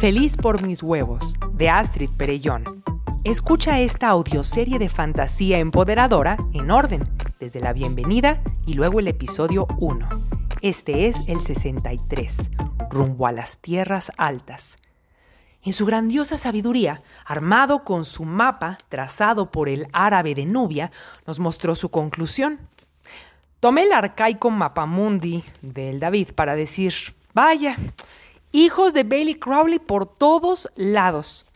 Feliz por mis huevos, de Astrid Perellón. Escucha esta audioserie de fantasía empoderadora en orden, desde la bienvenida y luego el episodio 1. Este es el 63, rumbo a las tierras altas. En su grandiosa sabiduría, armado con su mapa trazado por el árabe de Nubia, nos mostró su conclusión. Tomé el arcaico mapamundi del David para decir, vaya, hijos de Bailey Crowley por todos lados.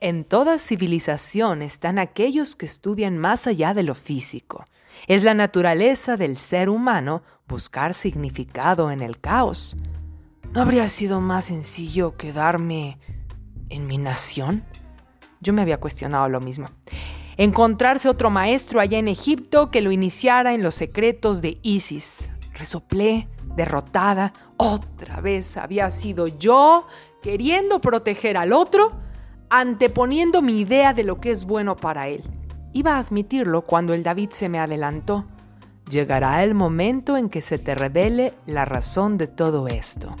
En toda civilización están aquellos que estudian más allá de lo físico. Es la naturaleza del ser humano buscar significado en el caos. ¿No habría sido más sencillo quedarme en mi nación? Yo me había cuestionado lo mismo encontrarse otro maestro allá en Egipto que lo iniciara en los secretos de Isis. Resoplé, derrotada, otra vez había sido yo queriendo proteger al otro, anteponiendo mi idea de lo que es bueno para él. Iba a admitirlo cuando el David se me adelantó. Llegará el momento en que se te revele la razón de todo esto.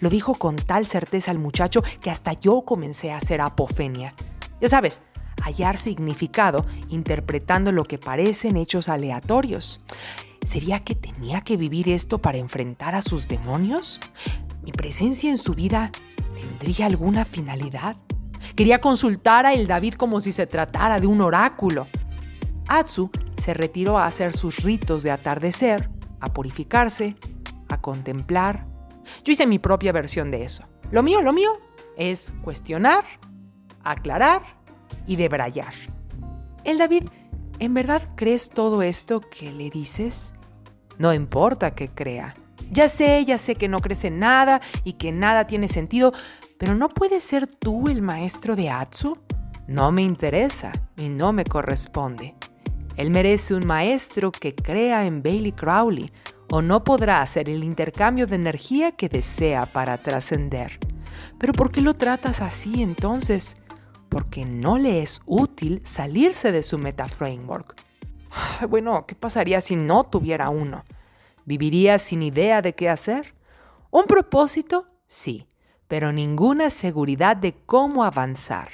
Lo dijo con tal certeza el muchacho que hasta yo comencé a hacer apofenia. Ya sabes, hallar significado interpretando lo que parecen hechos aleatorios. ¿Sería que tenía que vivir esto para enfrentar a sus demonios? ¿Mi presencia en su vida tendría alguna finalidad? Quería consultar a el David como si se tratara de un oráculo. Atsu se retiró a hacer sus ritos de atardecer, a purificarse, a contemplar. Yo hice mi propia versión de eso. Lo mío, lo mío, es cuestionar, aclarar y de brayar. El David, ¿en verdad crees todo esto que le dices? No importa que crea. Ya sé, ya sé que no crees en nada y que nada tiene sentido, pero ¿no puedes ser tú el maestro de Atsu? No me interesa y no me corresponde. Él merece un maestro que crea en Bailey Crowley o no podrá hacer el intercambio de energía que desea para trascender. Pero ¿por qué lo tratas así entonces? porque no le es útil salirse de su meta-framework. Bueno, ¿qué pasaría si no tuviera uno? ¿Viviría sin idea de qué hacer? ¿Un propósito? Sí, pero ninguna seguridad de cómo avanzar.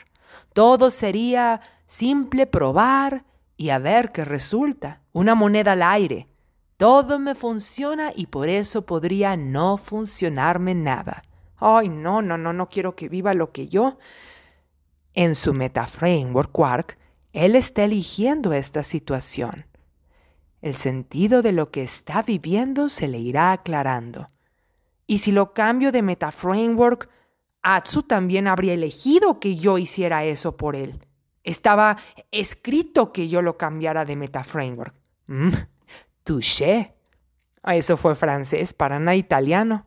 Todo sería simple probar y a ver qué resulta. Una moneda al aire. Todo me funciona y por eso podría no funcionarme nada. Ay, no, no, no, no quiero que viva lo que yo. En su metaframework Quark, él está eligiendo esta situación. El sentido de lo que está viviendo se le irá aclarando. Y si lo cambio de metaframework, Atsu también habría elegido que yo hiciera eso por él. Estaba escrito que yo lo cambiara de metaframework. Mm, touché. Eso fue francés para nada italiano.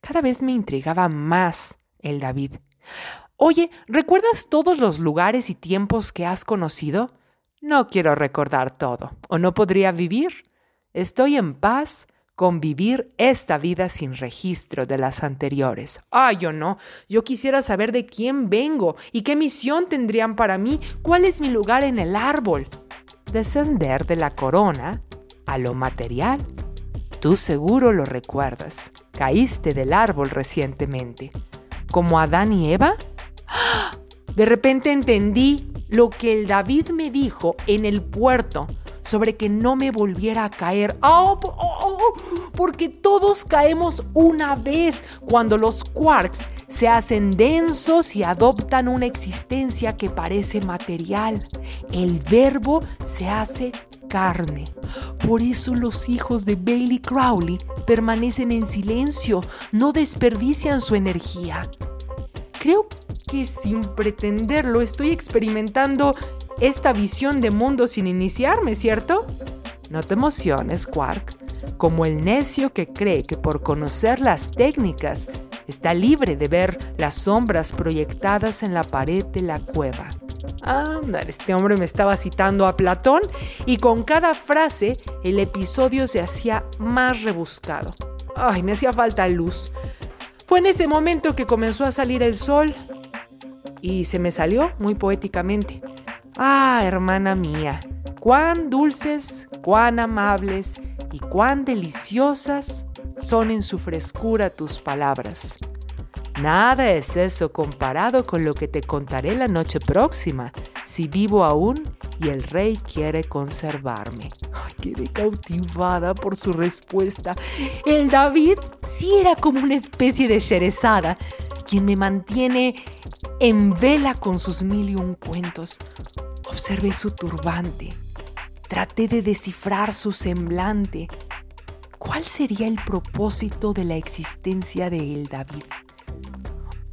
Cada vez me intrigaba más el David. Oye, ¿recuerdas todos los lugares y tiempos que has conocido? No quiero recordar todo, o no podría vivir. Estoy en paz con vivir esta vida sin registro de las anteriores. Ah, yo no. Yo quisiera saber de quién vengo y qué misión tendrían para mí, cuál es mi lugar en el árbol. Descender de la corona a lo material. Tú seguro lo recuerdas. Caíste del árbol recientemente. ¿Como Adán y Eva? De repente entendí lo que el David me dijo en el puerto sobre que no me volviera a caer. Oh, oh, oh, porque todos caemos una vez cuando los quarks se hacen densos y adoptan una existencia que parece material. El verbo se hace carne. Por eso los hijos de Bailey Crowley permanecen en silencio, no desperdician su energía. Creo sin pretenderlo estoy experimentando esta visión de mundo sin iniciarme, ¿cierto? No te emociones, Quark, como el necio que cree que por conocer las técnicas está libre de ver las sombras proyectadas en la pared de la cueva. Anda, este hombre me estaba citando a Platón y con cada frase el episodio se hacía más rebuscado. Ay, me hacía falta luz. Fue en ese momento que comenzó a salir el sol y se me salió muy poéticamente. Ah, hermana mía, cuán dulces, cuán amables y cuán deliciosas son en su frescura tus palabras. Nada es eso comparado con lo que te contaré la noche próxima, si vivo aún y el rey quiere conservarme. Ay, quedé cautivada por su respuesta. El David sí era como una especie de Sherezada, quien me mantiene en vela con sus mil y un cuentos. Observé su turbante. Traté de descifrar su semblante. ¿Cuál sería el propósito de la existencia de el David?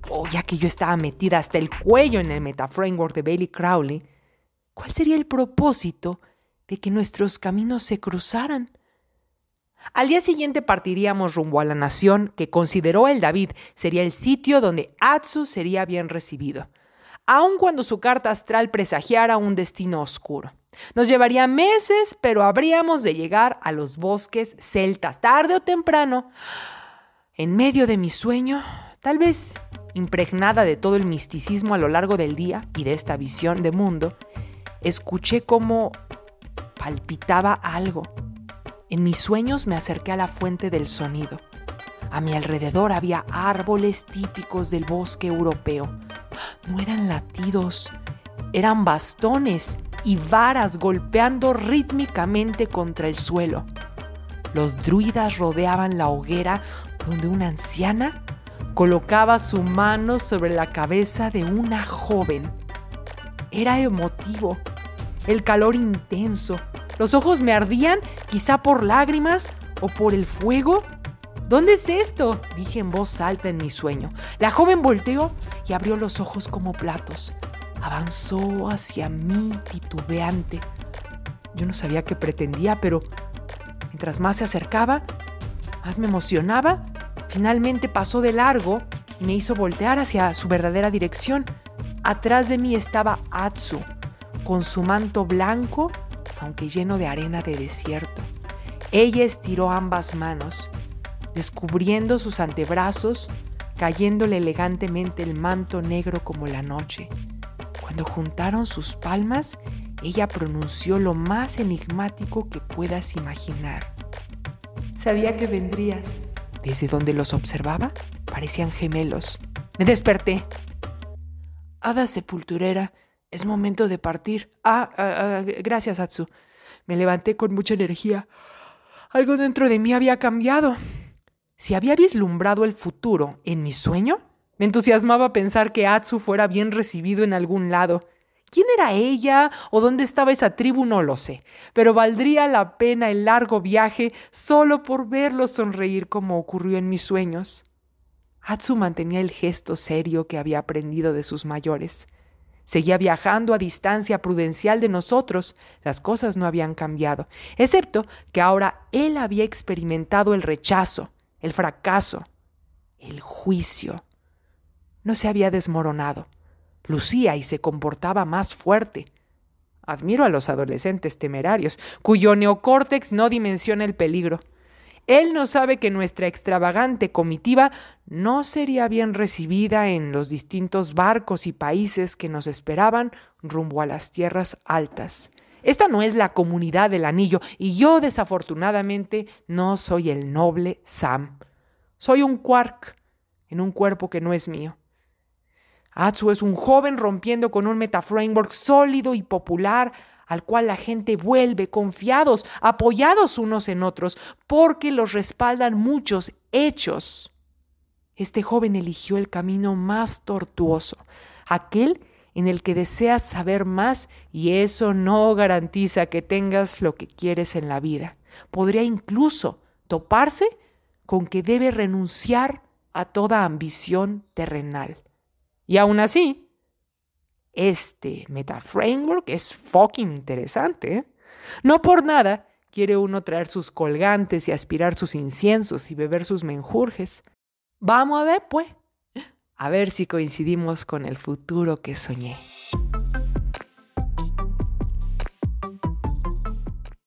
O ya que yo estaba metida hasta el cuello en el metaframework de Bailey Crowley, ¿cuál sería el propósito de que nuestros caminos se cruzaran? Al día siguiente partiríamos rumbo a la nación que consideró el David sería el sitio donde Atsu sería bien recibido, aun cuando su carta astral presagiara un destino oscuro. Nos llevaría meses, pero habríamos de llegar a los bosques celtas, tarde o temprano. En medio de mi sueño, tal vez impregnada de todo el misticismo a lo largo del día y de esta visión de mundo, escuché cómo palpitaba algo. En mis sueños me acerqué a la fuente del sonido. A mi alrededor había árboles típicos del bosque europeo. No eran latidos, eran bastones y varas golpeando rítmicamente contra el suelo. Los druidas rodeaban la hoguera donde una anciana colocaba su mano sobre la cabeza de una joven. Era emotivo, el calor intenso, los ojos me ardían, quizá por lágrimas o por el fuego. ¿Dónde es esto? dije en voz alta en mi sueño. La joven volteó y abrió los ojos como platos. Avanzó hacia mí titubeante. Yo no sabía qué pretendía, pero mientras más se acercaba, más me emocionaba Finalmente pasó de largo y me hizo voltear hacia su verdadera dirección. Atrás de mí estaba Atsu, con su manto blanco, aunque lleno de arena de desierto. Ella estiró ambas manos, descubriendo sus antebrazos, cayéndole elegantemente el manto negro como la noche. Cuando juntaron sus palmas, ella pronunció lo más enigmático que puedas imaginar. Sabía que vendrías. Desde donde los observaba, parecían gemelos. Me desperté. Hada sepulturera, es momento de partir. Ah, ah, ah, gracias, Atsu. Me levanté con mucha energía. Algo dentro de mí había cambiado. Si había vislumbrado el futuro en mi sueño, me entusiasmaba pensar que Atsu fuera bien recibido en algún lado ¿Quién era ella o dónde estaba esa tribu? No lo sé, pero valdría la pena el largo viaje solo por verlo sonreír como ocurrió en mis sueños. Atsu mantenía el gesto serio que había aprendido de sus mayores. Seguía viajando a distancia prudencial de nosotros, las cosas no habían cambiado, excepto que ahora él había experimentado el rechazo, el fracaso, el juicio. No se había desmoronado lucía y se comportaba más fuerte. Admiro a los adolescentes temerarios, cuyo neocórtex no dimensiona el peligro. Él no sabe que nuestra extravagante comitiva no sería bien recibida en los distintos barcos y países que nos esperaban rumbo a las tierras altas. Esta no es la comunidad del anillo y yo desafortunadamente no soy el noble Sam. Soy un quark en un cuerpo que no es mío. Atsu es un joven rompiendo con un metaframework sólido y popular al cual la gente vuelve confiados, apoyados unos en otros, porque los respaldan muchos hechos. Este joven eligió el camino más tortuoso, aquel en el que deseas saber más y eso no garantiza que tengas lo que quieres en la vida. Podría incluso toparse con que debe renunciar a toda ambición terrenal. Y aún así, este metaframework es fucking interesante. No por nada quiere uno traer sus colgantes y aspirar sus inciensos y beber sus menjurjes. Vamos a ver, pues, a ver si coincidimos con el futuro que soñé.